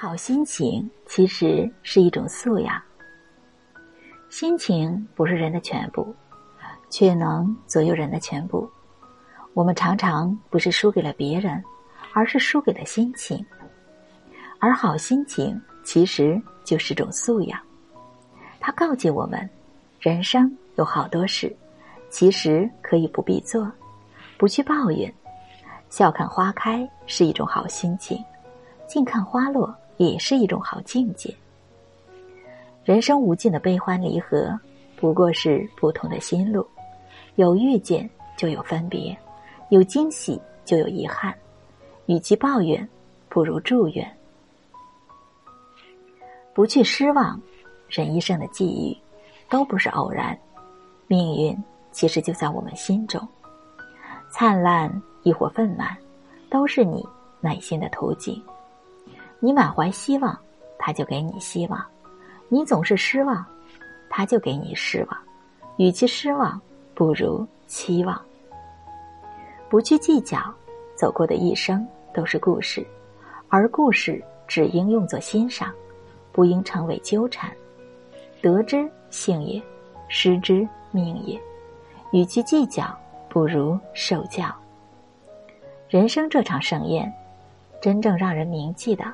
好心情其实是一种素养。心情不是人的全部，却能左右人的全部。我们常常不是输给了别人，而是输给了心情。而好心情其实就是种素养。它告诫我们，人生有好多事，其实可以不必做，不去抱怨。笑看花开是一种好心情，静看花落。也是一种好境界。人生无尽的悲欢离合，不过是不同的心路。有遇见就有分别，有惊喜就有遗憾。与其抱怨，不如祝愿。不去失望，人一生的际遇都不是偶然。命运其实就在我们心中，灿烂亦或愤懑，都是你内心的图景。你满怀希望，他就给你希望；你总是失望，他就给你失望。与其失望，不如期望。不去计较，走过的一生都是故事，而故事只应用作欣赏，不应成为纠缠。得之幸也，失之命也。与其计较，不如受教。人生这场盛宴，真正让人铭记的。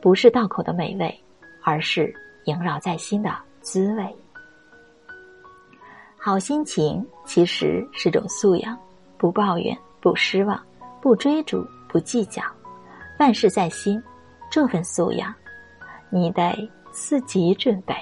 不是道口的美味，而是萦绕在心的滋味。好心情其实是种素养，不抱怨，不失望，不追逐，不计较，万事在心。这份素养，你得自己准备。